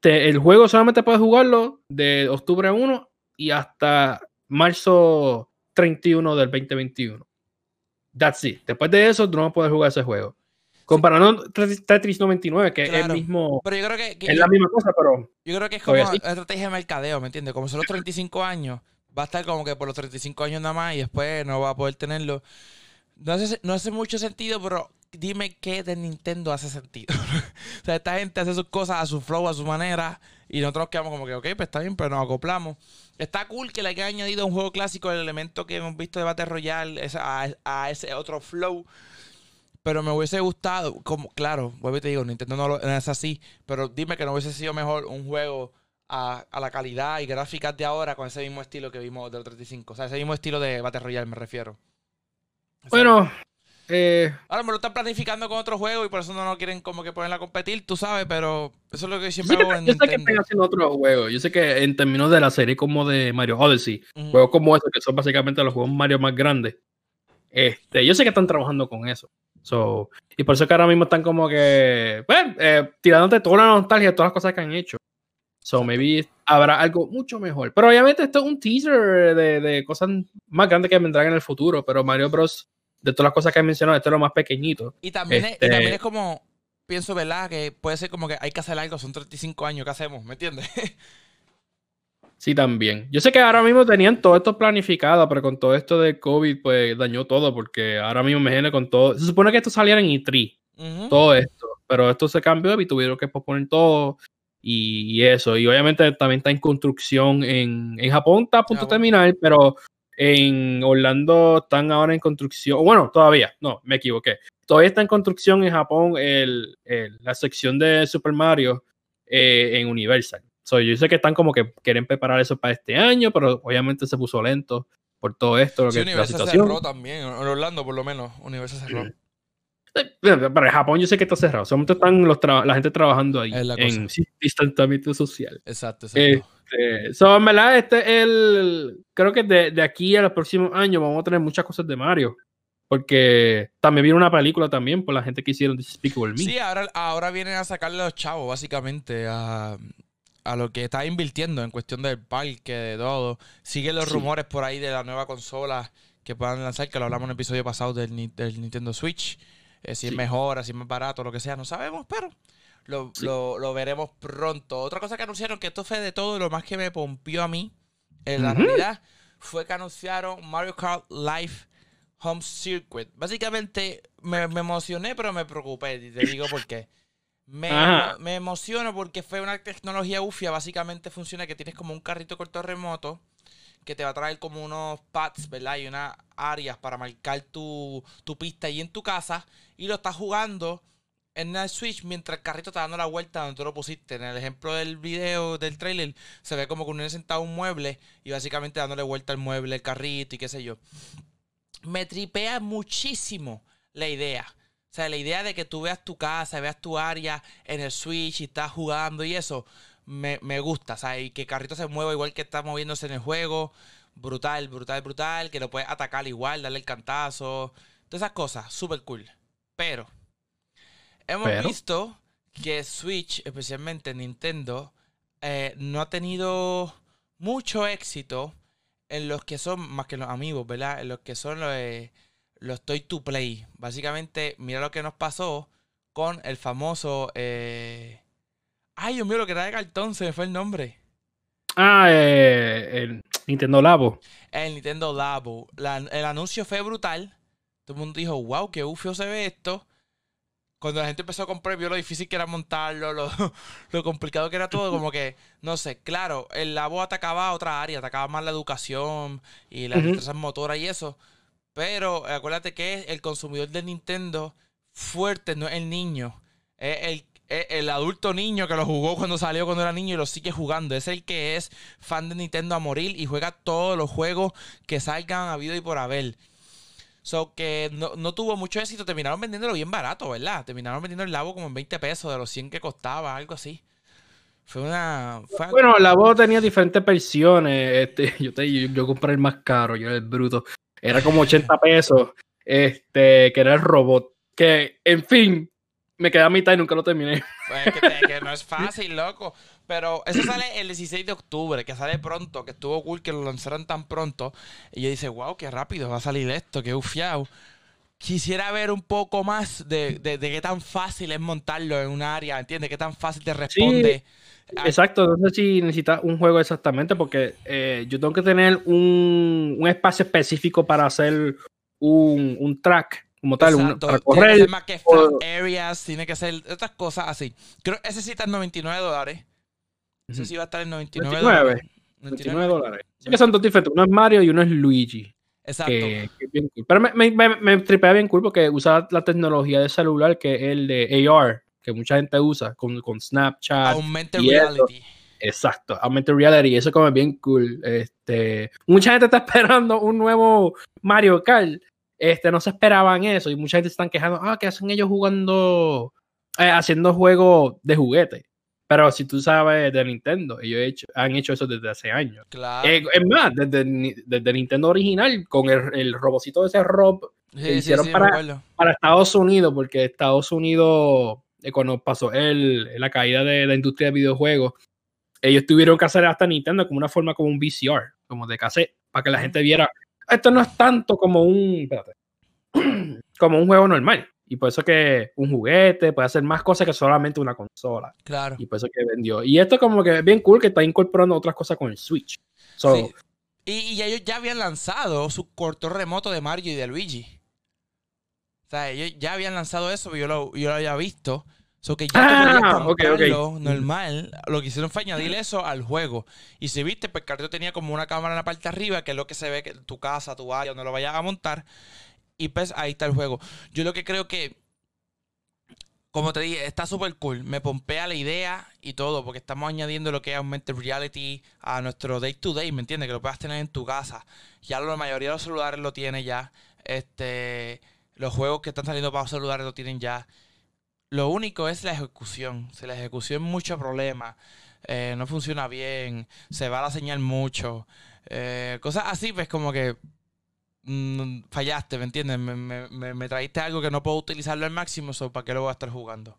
te- el juego solamente puedes jugarlo de octubre 1 y hasta marzo 31 del 2021. That's it. Después de eso, tú no puedes jugar ese juego. Comparando Tetris- Tetris 99, que es el mismo, Pero yo creo que, que es yo, la misma cosa, pero yo creo que es como sí. estrategia de mercadeo, ¿me entiendes? Como son los 35 años, va a estar como que por los 35 años nada más y después no va a poder tenerlo. No hace, no hace mucho sentido, pero dime qué de Nintendo hace sentido. o sea, esta gente hace sus cosas a su flow, a su manera, Y nosotros quedamos como que, ok, pues está bien, pero nos acoplamos. Está cool que le haya añadido a un juego clásico el elemento que hemos visto de Battle Royale a, a, ese otro flow. Pero me hubiese gustado, como, claro, vuelvo y te digo, Nintendo no, es así, pero dime que no hubiese sido mejor un juego a, la calidad y gráficas de ahora con ese mismo estilo que vimos del 35. O sea, ese mismo estilo de Battle Royale me refiero. Bueno, eh, Ahora me lo están planificando con otro juego y por eso no lo quieren como que ponerla a competir, tú sabes, pero eso es lo que siempre hago en Yo sé que están haciendo otros juegos. Yo sé que en términos de la serie como de Mario Odyssey, juegos como esos que son básicamente los juegos Mario más grandes, este, yo sé que están trabajando con eso. So, y por eso que ahora mismo están como que, bueno, eh, tirándote toda la nostalgia de todas las cosas que han hecho. So, maybe habrá algo mucho mejor. Pero obviamente esto es un teaser de, de cosas más grandes que vendrán en el futuro. Pero Mario Bros de todas las cosas que he mencionado, esto es lo más pequeñito. Y también, es, y también este es como, pienso, ¿verdad? Que puede ser como que hay que hacer algo, son 35 años, ¿qué hacemos? ¿Me entiendes? Sí, también. Yo sé que ahora mismo tenían todo esto planificado, pero con todo esto de COVID, pues dañó todo, porque ahora mismo me viene con todo. Se supone que esto saliera en E3, todo esto, pero esto se cambió y tuvieron que posponer todo y, eso. Y obviamente también está en construcción en, en Japón, está a punto de terminar, pero en Orlando están ahora en construcción. Bueno, todavía, no, me equivoqué. Todavía está en construcción en Japón el, la sección de Super Mario eh, en Universal. So, yo sé que están como que quieren preparar eso para este año, pero obviamente se puso lento por todo esto. Sí, Universal cerró también, en Orlando por lo menos, Universal cerró. Para Japón yo sé que está cerrado. Solamente están los la gente trabajando ahí en distanciamiento social. Exacto, exacto. Este, so, en verdad, este el. Creo que de, de, aquí a los próximos años vamos a tener muchas cosas de Mario. Porque también viene una película también por la gente que hicieron Despicable Me. Sí, ahora, ahora vienen a sacarle a los chavos, básicamente, a, a lo que está invirtiendo en cuestión del parque, de todo. Siguen los rumores por ahí de la nueva consola que puedan lanzar, que lo hablamos en el episodio pasado del, del Nintendo Switch. Eh, si es mejor, si es más barato, lo que sea, no sabemos, pero lo, veremos pronto. Otra cosa que anunciaron, que esto fue de todo, lo más que me pompió a mí, en la realidad, fue que anunciaron Mario Kart Live Home Circuit. Básicamente me, emocioné, pero me preocupé. Y te digo por qué. Me, me, emociono porque fue una tecnología ufia. Básicamente funciona que tienes como un carrito corto remoto que te va a traer como unos pads, ¿verdad? Y unas áreas para marcar tu, tu pista ahí en tu casa. Y lo estás jugando en el Switch mientras el carrito está dando la vuelta donde tú lo pusiste. En el ejemplo del video, del trailer, se ve como que uno sentado un mueble y básicamente dándole vuelta al mueble, el carrito y qué sé yo. Me tripea muchísimo la idea. O sea, la idea de que tú veas tu casa, veas tu área en el Switch y estás jugando y eso, me, me gusta. O sea, y que carrito se mueva igual que está moviéndose en el juego. Brutal, brutal, brutal. Que lo puedes atacar igual, darle el cantazo. Todas esas cosas, súper cool. Pero Hemos visto que Switch, especialmente Nintendo, eh, no ha tenido mucho éxito en los que son, más que los amigos, ¿verdad? En los que son los, eh, los Toy to Play. Básicamente, mira lo que nos pasó con el famoso... Eh... Ay, Dios mío, lo que era de cartón, se me fue el nombre. Ah, eh, el Nintendo Labo. El Nintendo Labo. el anuncio fue brutal. Todo el mundo dijo, wow, qué ufio se ve esto cuando la gente empezó a comprar, vio lo difícil que era montarlo, lo, lo, complicado que era todo, como que, no sé, claro, el labo atacaba a otra área, atacaba más la educación y las empresas motoras y eso. Pero acuérdate que el consumidor de Nintendo fuerte no es el niño, es el, el adulto niño que lo jugó cuando salió cuando era niño y lo sigue jugando. Es el que es fan de Nintendo a morir y juega todos los juegos que salgan a habido y por haber. So que no, tuvo mucho éxito. Terminaron vendiéndolo bien barato, ¿verdad? Terminaron vendiendo el labo como en 20 pesos de los 100 que costaba, algo así. Fue una. bueno, el labo tenía diferentes versiones. Este, yo, te, yo, compré el más caro, yo era el bruto. Era como 80 pesos. Este, que era el robot. Que, en fin, me quedé a mitad y nunca lo terminé. Pues que, que no es fácil, loco. Pero eso sale el 16 de octubre, que sale pronto, que estuvo cool que lo lanzaran tan pronto. Y yo dice, wow, qué rápido va a salir esto, qué ufiao. Quisiera ver un poco más de, de, qué tan fácil es montarlo en un área, ¿entiendes? Qué tan fácil te responde. exacto, no sé si necesitas un juego exactamente, porque eh, yo tengo que tener un, un, espacio específico para hacer un, un track como tal, un, para correr. Tiene que ser más que areas, tiene que ser otras cosas así. Creo que ese sí está en 99 dólares. Ujú. sí va a estar en 99 99. dólares. 29 dólares. Sí que son dos diferentes. Uno es Mario y uno es Luigi. Exacto. Que, que es bien cool. Pero me, me, me, me tripea bien cool porque usa la tecnología de celular que es el de AR, que mucha gente usa con, con Snapchat. Augmented eso. reality. Exacto, augmented reality, eso como es bien cool. Este, mucha gente está esperando un nuevo Mario Kart. Este, no se esperaban eso y mucha gente se están quejando, ah, ¿qué hacen ellos jugando, eh, haciendo juegos de juguete? Pero si tú sabes de Nintendo, ellos he hecho- han hecho eso desde hace años. Claro. Eh, es más, desde, desde Nintendo original, con el, el robocito de ese Rob sí, sí, hicieron sí, para- para Estados Unidos, porque Estados Unidos, eh, cuando pasó el, la caída de la industria de videojuegos, ellos tuvieron que hacer hasta Nintendo como una forma como un VCR, como de cassette, para que la gente viera, esto no es tanto como un, espérate, como un juego normal. Y por eso que un juguete puede hacer más cosas que solamente una consola. Claro. Y por eso que vendió. Y esto como que es bien cool que está incorporando otras cosas con el Switch. So, Sí. Y, y ellos ya habían lanzado su control remoto de Mario y de Luigi. O sea, ellos ya habían lanzado eso, yo lo, yo lo había visto. So que ya Ah, podías ok, ok. comprarlo normal. Lo que hicieron fue añadir eso al juego. Y si viste, pues el carrito tenía como una cámara en la parte de arriba, que es lo que se ve que tu casa, tu área, donde lo vayas a montar. Y pues ahí está el juego. Yo lo que creo que, como te dije, está súper cool. Me pompea la idea y todo, porque estamos añadiendo lo que es augmented reality a nuestro day to day, ¿me entiendes? Que lo puedas tener en tu casa. Ya la mayoría de los celulares lo tiene ya. Este, los juegos que están saliendo para celulares lo tienen ya. Lo único es la ejecución. Si la ejecución mucho problema, eh, no funciona bien, se va la señal mucho, eh, cosas así, pues como que mm, fallaste, ¿me entiendes? Me, me, me, me traíste algo que no puedo utilizarlo al máximo, so, ¿para qué lo voy a estar jugando?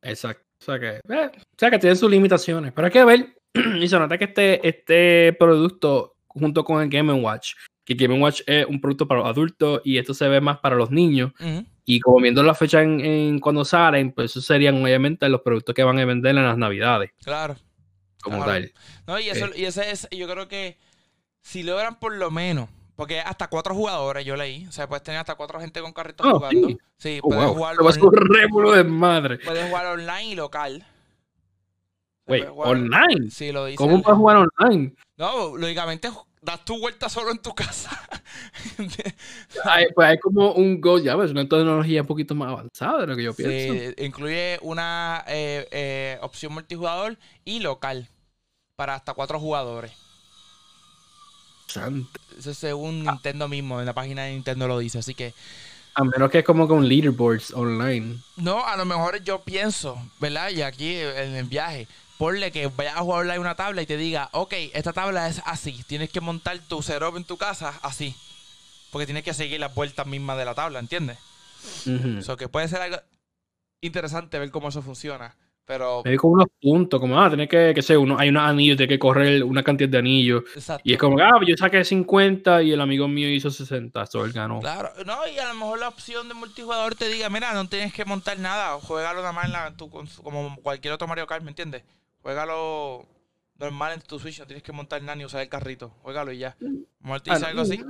Exacto. O sea que, eh, o sea que tiene sus limitaciones. Pero hay que ver. y se nota que este, este producto, junto con el Game Watch, que Game Watch es un producto para los adultos y esto se ve más para los niños. Ujú. Y como viendo la fecha en, en cuando salen, pues esos serían obviamente los productos que van a vender en las navidades, Claro. como Claro. tal. No, y, eso, Eh. y ese es, yo creo que si logran por lo menos, porque hasta cuatro jugadores yo leí, o sea, puedes tener hasta cuatro gente con carritos Oh, jugando. sí. Sí, Oh, puedes, wow. jugar un rémulo de madre. puedes jugar online y local. Jugar- online. Sí, lo dice. ¿Cómo puedes jugar online? No, lógicamente das tu vuelta solo en tu casa. Hay, pues hay como un Go, ya ves, una tecnología un poquito más avanzada de lo que yo pienso. Sí, incluye una eh, eh, opción multijugador y local para hasta cuatro jugadores. Santo. Eso es según Nintendo mismo, en la página de Nintendo lo dice. Así que, A menos que es como con leaderboards online. no, a lo mejor yo pienso, ¿verdad? Y aquí en el viaje, ponle que vayas a jugar online una tabla y te diga, ok, esta tabla es así. Tienes que montar tu setup en tu casa así. Porque tienes que seguir las vueltas mismas de la tabla, ¿entiendes? O sea, que puede ser algo interesante ver cómo eso funciona. Pero, Hay como unos puntos, como, ah, tiene que, que ser uno, hay unos anillos, tiene que correr una cantidad de anillos. exacto. Y es como, ah, yo saqué 50 y el amigo mío hizo 60, eso él ganó. Claro, no, y a lo mejor la opción de multijugador te diga, mira, no tienes que montar nada, juégalo nada más en la, cons- como cualquier otro Mario Kart, ¿me entiendes? Juégalo normal en tu Switch, no tienes que montar nada ni usar el carrito, juégalo y ya. Dice Ah, algo así.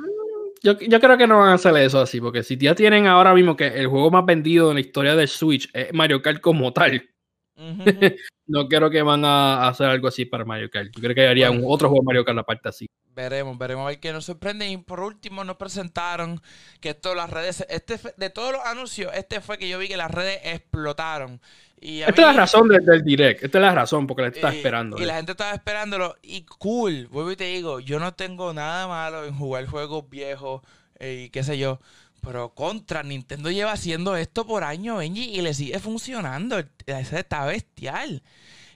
Yo, yo creo que no van a hacer eso así, porque si ya tienen ahora mismo que el juego más vendido en la historia del Switch es Mario Kart como tal, No creo que van a hacer algo así para Mario Kart. Yo creo que haría Bueno. un otro juego de Mario Kart aparte así. veremos, veremos a ver qué nos sorprende. Y por último nos presentaron que esto las redes, este fue- de todos los anuncios, este fue que yo vi que las redes explotaron. Y Esta es la razón del, del direct, esta es la razón porque la está Y- esperando. Y eh. la gente estaba esperándolo. Y cool, vuelvo y te digo, yo no tengo nada malo en jugar juegos viejos eh, y qué sé yo. Pero contra, Nintendo lleva haciendo esto por años, Benji, y le sigue funcionando. Ese está bestial.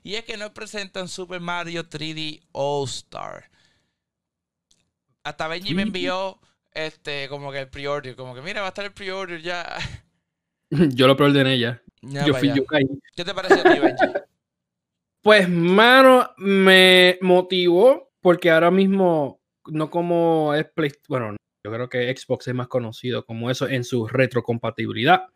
Y es que nos presentan Super Mario 3D All Star. Hasta Benji me 3D. envió este como que el pre-order. Como que mira, va a estar el pre-order ya. Yo lo preordené ya. Ya yo fui, allá. yo caí. ¿Qué te parece a ti, Benji? Pues, mano, me motivó porque ahora mismo, no como es Play, bueno, yo creo que Xbox es más conocido como eso en su retrocompatibilidad.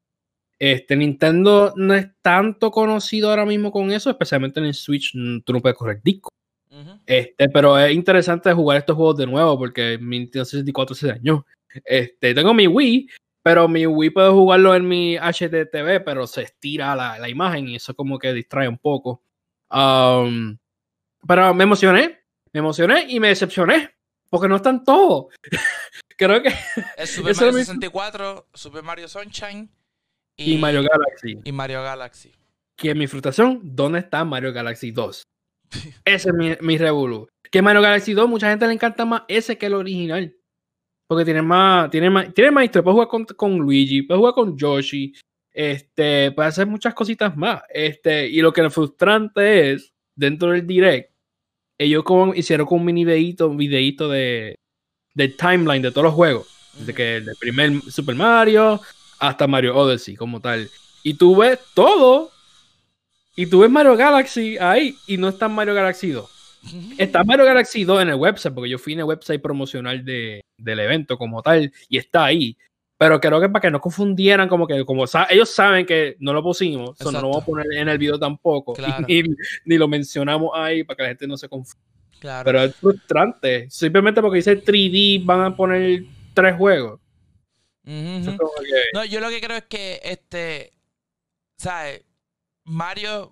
Este Nintendo no es tanto conocido ahora mismo con eso, especialmente en el Switch, mm, tú no puedes correr disco. Ujú. Este, pero es interesante jugar estos juegos de nuevo porque mi Nintendo 64 se dañó. Este, tengo mi Wii, pero mi Wii puedo jugarlo en mi HDTV, pero se estira la, la imagen y eso como que distrae un poco. Um, Pero me emocioné, me emocioné y me decepcioné, porque no están todos. Creo que... El Super Mario 64, Super Mario Sunshine y, Mario Galaxy. Y Mario Galaxy. Que mi frustración, ¿dónde está Mario Galaxy 2? ese es mi, mi. Que Mario Galaxy 2, mucha gente le encanta más ese que el original. Porque tiene más, tiene más, tiene más historia. Puedes jugar con, con, Luigi, puedes jugar con Yoshi, este, puedes hacer muchas cositas más. Este, y lo que es frustrante es, dentro del direct, ellos como hicieron con un mini videito, un videito de, de timeline de todos los juegos. Desde que el primer Super Mario hasta Mario Odyssey como tal. Y tú ves todo. Y tú ves Mario Galaxy ahí y no está Mario Galaxy 2. Está Mario Galaxy 2 en el website, porque yo fui en el website promocional de, del evento como tal, y está ahí. Pero creo que para que no confundieran, como que como ellos saben que no lo pusimos, no lo vamos a poner en el video tampoco, ni, lo mencionamos ahí para que la gente no se confunda. Pero es frustrante. Simplemente porque dice 3D van a poner tres juegos. No, yo lo que creo es que este, ¿sabes? Mario,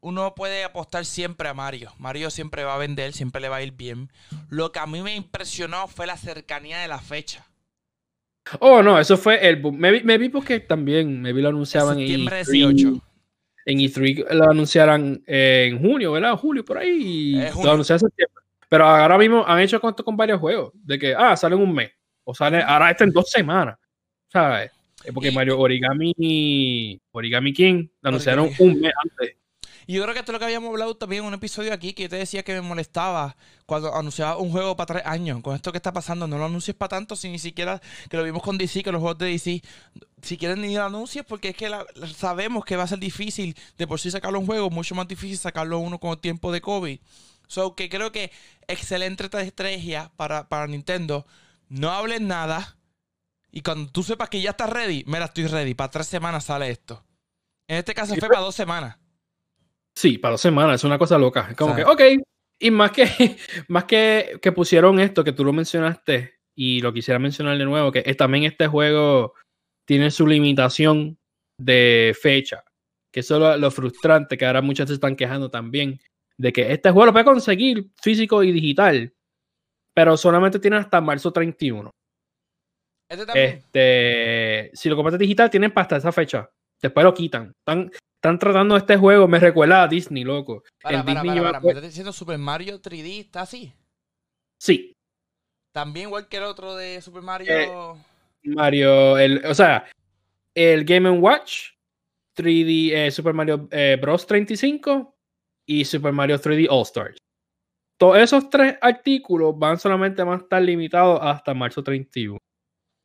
uno puede apostar siempre a Mario. Mario siempre va a vender, siempre le va a ir bien. Lo que a mí me impresionó fue la cercanía de la fecha. Oh, no, eso fue el boom. Me, vi porque también me vi lo anunciaban en Septiembre 18. En E3 lo anunciaran en junio, ¿verdad? Julio, por ahí. Lo anunciaron en septiembre. Pero ahora mismo han hecho con, con varios juegos. De que, ah, salen un mes. O sale, ahora está en dos semanas. ¿Sabes? Porque Mario Origami, Origami King lo anunciaron un mes antes. Y yo creo que esto es lo que habíamos hablado también en un episodio aquí, que yo te decía que me molestaba cuando anunciaba un juego para tres años. Con esto que está pasando, no lo anuncies para tanto, si ni siquiera, que lo vimos con DC, que los juegos de DC, si quieren ni lo anuncies, porque es que sabemos que va a ser difícil de por sí sacarlo un juego, mucho más difícil sacarlo uno con el tiempo de COVID. So que creo que excelente estrategia para, para Nintendo. No hablen nada y cuando tú sepas que ya estás ready, mira, estoy ready. Para tres semanas sale esto. En este caso fue para dos semanas. Sí, para dos semanas. Es una cosa loca. Como que, ok. Y más que, más que, que pusieron esto, que tú lo mencionaste, y lo quisiera mencionar de nuevo, que es, también este juego tiene su limitación de fecha. Que eso es lo, frustrante, que ahora muchos se están quejando también, de que este juego lo puede conseguir físico y digital, pero solamente tiene hasta marzo 31. Este, este, si lo compraste digital, tienen hasta esa fecha. Después lo quitan. Están, están tratando este juego, me recuerda a Disney, loco. Para, para, Disney para, ¿Me estás diciendo Super Mario 3D está así? Sí. También igual que el otro de Super Mario. Eh, Mario, el, o sea, el Game Watch 3D eh, Super Mario eh, Bros. 35 y Super Mario 3D All Stars. Todos esos tres artículos van solamente a estar limitados hasta marzo 31.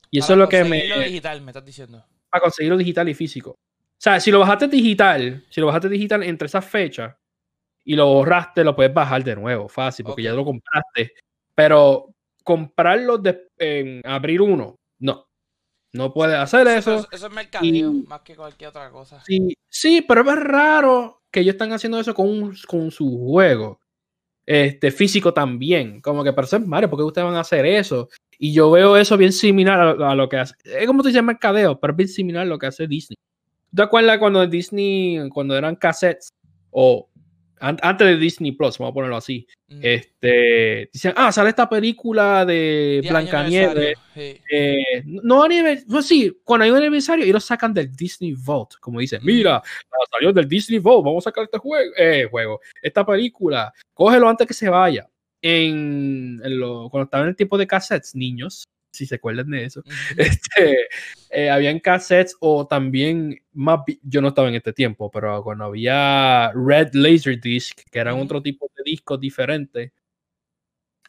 Y eso es lo que me. conseguirlo digital, me estás diciendo. Para conseguirlo digital y físico. O sea, si lo bajaste digital, si lo bajaste digital entre esas fechas y lo borraste, lo puedes bajar de nuevo, fácil, porque ya lo compraste. Pero comprarlo en abril 1, no. No puedes hacer eso. Eso, es mercadeo, más que cualquier otra cosa. Sí, sí, pero es raro que ellos están haciendo eso con, con su juego. Este, físico también. Como que, pero eso es Mario, ¿por qué ustedes van a hacer eso? Y yo veo eso bien similar a, lo que hace. Es como tú dices mercadeo, pero es bien similar a lo que hace Disney. ¿Te acuerdas cuando Disney, cuando eran cassettes o antes de Disney Plus, vamos a ponerlo así, este, dicen, ah, sale esta película de Blancanieves. Eh, no aniversario, pues sí, cuando hay un aniversario, ellos sacan del Disney Vault, como dicen, mira, salió del Disney Vault, vamos a sacar este juego, eh, juego, esta película, cógelo antes que se vaya en, lo, cuando estaban en el tiempo de cassettes, niños, si se acuerdan de eso, este, eh, habían cassettes o también más, yo no estaba en este tiempo, pero cuando había Red Laser Disc, que eran otro tipo de discos diferentes,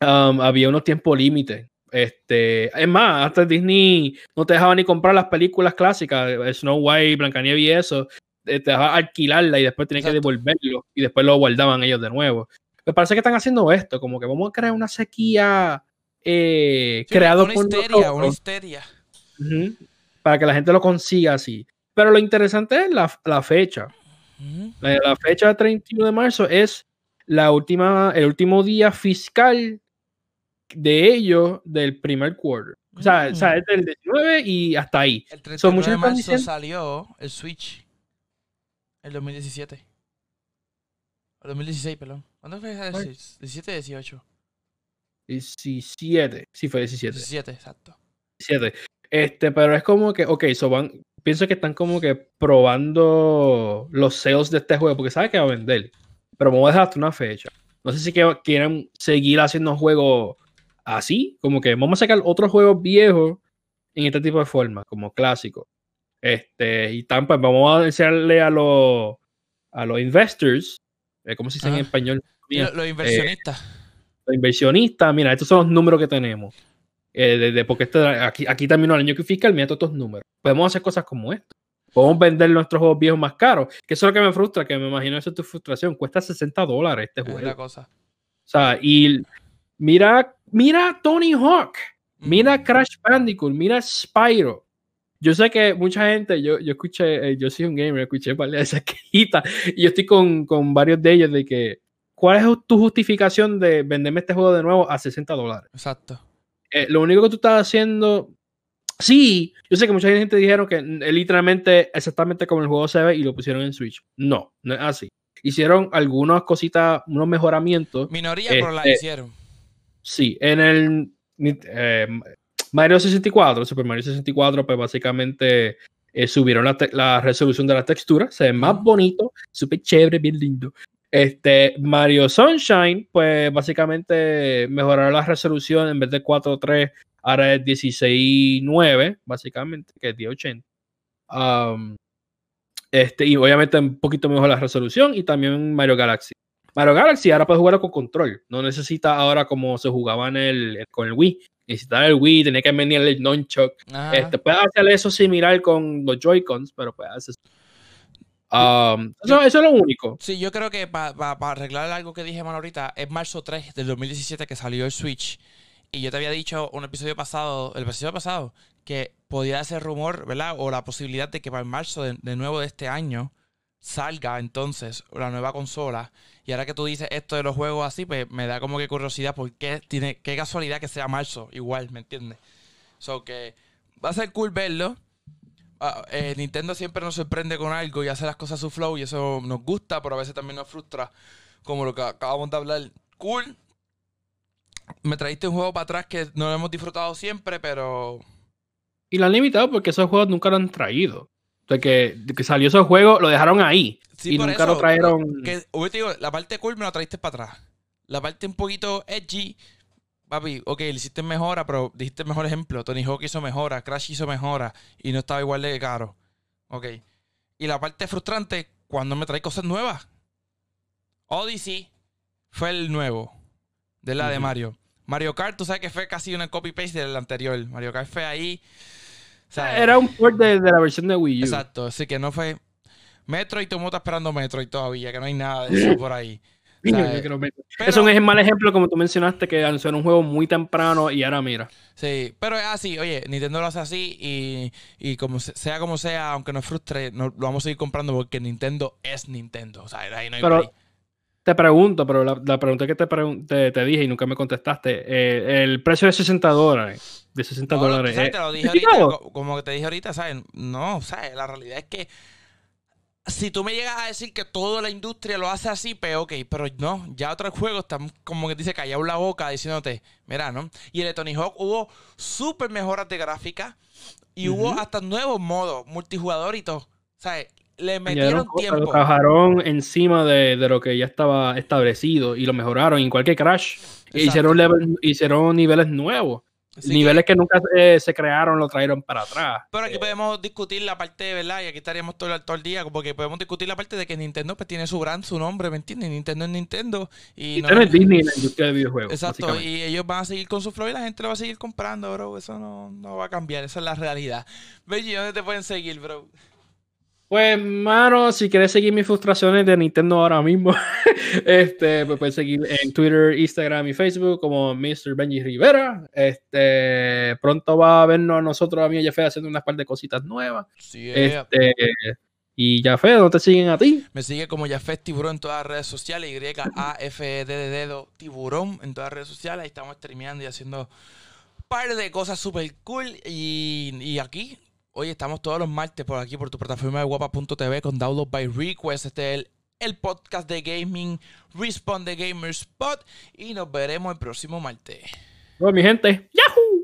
um, había unos tiempos límites. Este, es más, hasta Disney no te dejaba ni comprar las películas clásicas, Snow White, Blancanieves y eso, eh, te dejaba alquilarla y después tenías que devolverlo y después lo guardaban ellos de nuevo. Me parece que están haciendo esto, como que vamos a crear una sequía eh, creado una histeria, una histeria. para que la gente lo consiga así. Pero lo interesante es la, fecha. la, fecha del 31 de marzo es la última, el último día fiscal de ellos del primer quarter. O sea, es del 19 y hasta ahí. El 31 de marzo salió el Switch. El 2017. 2016, perdón. ¿Cuándo fue? Ay. 17, 18. 17. Sí, fue 17. 17, exacto. 17. Este, pero es como que, ok, so van, pienso que están como que probando los sales de este juego, porque sabe que va a vender. Pero vamos a dejar hasta una fecha. No sé si que quieran seguir haciendo juegos así, como que vamos a sacar otros juegos viejos en este tipo de forma, como clásicos. Este, y pues vamos a decirle a los a los investors, eh, ¿cómo se dice en español? Los inversionistas. Los inversionistas, mira, estos son los números que tenemos. Eh, de, de- porque este- aquí, aquí terminó el año fiscal, mira todos estos números. Podemos hacer cosas como esto. Podemos vender nuestros juegos viejos más caros. Que eso es lo que me frustra, que me imagino eso es tu frustración. Cuesta 60 dólares este es juego. la O cosa. sea, y mira, mira Tony Hawk, mira Mm. Crash Bandicoot, mira Spyro. Yo sé que mucha gente, yo, yo escuché, eh, yo soy un gamer, escuché varias de esas quejitas y yo estoy con, con varios de ellos de que, ¿cuál es tu justificación de venderme este juego de nuevo a 60 dólares? Exacto. eh, lo único que tú estás haciendo. Sí, yo sé que mucha gente dijeron que es literalmente exactamente como el juego se ve y lo pusieron en Switch. No, no es así. Hicieron algunas cositas, unos mejoramientos. Minoría, pero la Este, hicieron. Sí, en el eh, Mario 64, Super Mario 64, pues básicamente eh, subieron la, resolución de la textura, se ve más bonito, súper chévere, bien lindo. Este Mario Sunshine, pues básicamente mejoraron la resolución en vez de 4.3, ahora es 16.9, básicamente, que es 1080. Um, este, y obviamente un poquito mejor la resolución y también Mario Galaxy. Mario Galaxy ahora puedes jugarlo con control. No necesita ahora como se jugaba en el, con el Wii. Necesitaba el Wii, tenía que venir el nunchuck. Este, puedes hacer eso similar con los Joy-Cons, pero pues haces. Um, eso, eso es lo único. Sí, yo creo que para arreglar algo que dije mal ahorita, es marzo 3 del 2017 que salió el Switch. Y yo te había dicho un episodio pasado, el episodio pasado, que podía hacer rumor, ¿verdad? O la posibilidad de que para el marzo de, de nuevo de este año salga entonces la nueva consola. Y ahora que tú dices esto de los juegos así, pues me da como que curiosidad porque tiene, qué casualidad que sea marzo, igual, ¿me entiendes? So que va a ser cool verlo. Ah, eh, Nintendo siempre nos sorprende con algo y hace las cosas a su flow y eso nos gusta, pero a veces también nos frustra, como lo que acabamos de hablar. Cool. Me traíste un juego para atrás que no lo hemos disfrutado siempre, pero Y lo han limitado porque esos juegos nunca lo han traído. Sea, que, de que salió ese juego, lo dejaron ahí. sí, y nunca eso, lo trajeron. Que, oye, te digo, la parte cool me la traíste para atrás. La parte un poquito edgy, papi, ok, le hiciste mejora, pero dijiste mejor ejemplo. Tony Hawk hizo mejora, Crash hizo mejora y no estaba igual de caro. Ok. Y la parte frustrante, cuando me trae cosas nuevas. Odyssey fue el nuevo de la de. Mario. Mario Kart, tú sabes que fue casi una copy-paste del anterior. Mario Kart fue ahí. o sea, Era un port de, de la versión de Wii U. Exacto, así que no fue. Metroid, todo el mundo está esperando Metroid todavía, que no hay nada de eso por ahí. Pero- Eso es un mal ejemplo, como tú mencionaste, que anunciaron un juego muy temprano y ahora mira. Sí, pero es así, oye, Nintendo lo hace así y, y como se- sea como sea, aunque nos frustre, no, lo vamos a seguir comprando porque Nintendo es Nintendo. O sea, ahí no hay Pero-. Te pregunto, pero la, la pregunta que te, pregun- te, te dije y nunca me contestaste, eh, el precio de 60 dólares, de 60 No, no, dólares. ¿sabes? eh, Te lo dije ¿es ahorita, como que te dije ahorita, ¿sabes? No, ¿sabes? La realidad es que si tú me llegas a decir que toda la industria lo hace así, pues ok, pero no, ya otros juegos están como que dice callado la boca diciéndote, mira, ¿no? Y en el Tony Hawk hubo súper mejoras de gráfica y hubo hasta nuevos modos, multijugador y todo. ¿Sabes? Le metieron tiempo. Trabajaron encima de, de lo que ya estaba establecido y lo mejoraron. Igual que Crash, Exacto. hicieron, level- hicieron niveles nuevos. Así niveles que, nunca eh, se crearon, lo trajeron para atrás. Pero aquí Eh, podemos discutir la parte, ¿verdad? Y aquí estaríamos todo, el- todo el día, porque podemos discutir la parte de que Nintendo pues, tiene su brand, su nombre, ¿me entiendes? Nintendo es Nintendo. Y y no- tiene Disney en la industria de videojuegos. Exacto, y ellos van a seguir con su flow y la gente lo va a seguir comprando, bro. Eso no, no va a cambiar, esa es la realidad. Benji, ¿dónde te pueden seguir, bro? Pues, mano, si quieres seguir mis frustraciones de Nintendo ahora mismo, este, pues puedes seguir en Twitter, Instagram y Facebook como Mr. Benji Rivera. Este, pronto va a vernos a nosotros, a mí y a Jafé, haciendo unas par de cositas nuevas. Sí, eh, Este, y Jafé, ¿dónde te siguen a ti? Me sigue como Yafet Tiburón en todas las redes sociales, Y-A-F-E-D de dedo Tiburón en todas las redes sociales. Ahí estamos streameando y haciendo un par de cosas super cool. Y, y aquí, Hoy estamos todos los martes por aquí, por tu plataforma de guapa.tv con Download by Request. Este es el, el podcast de gaming Respawn the Gamer Spot. Y nos veremos el próximo martes. Bueno, mi gente, ¡Yahoo!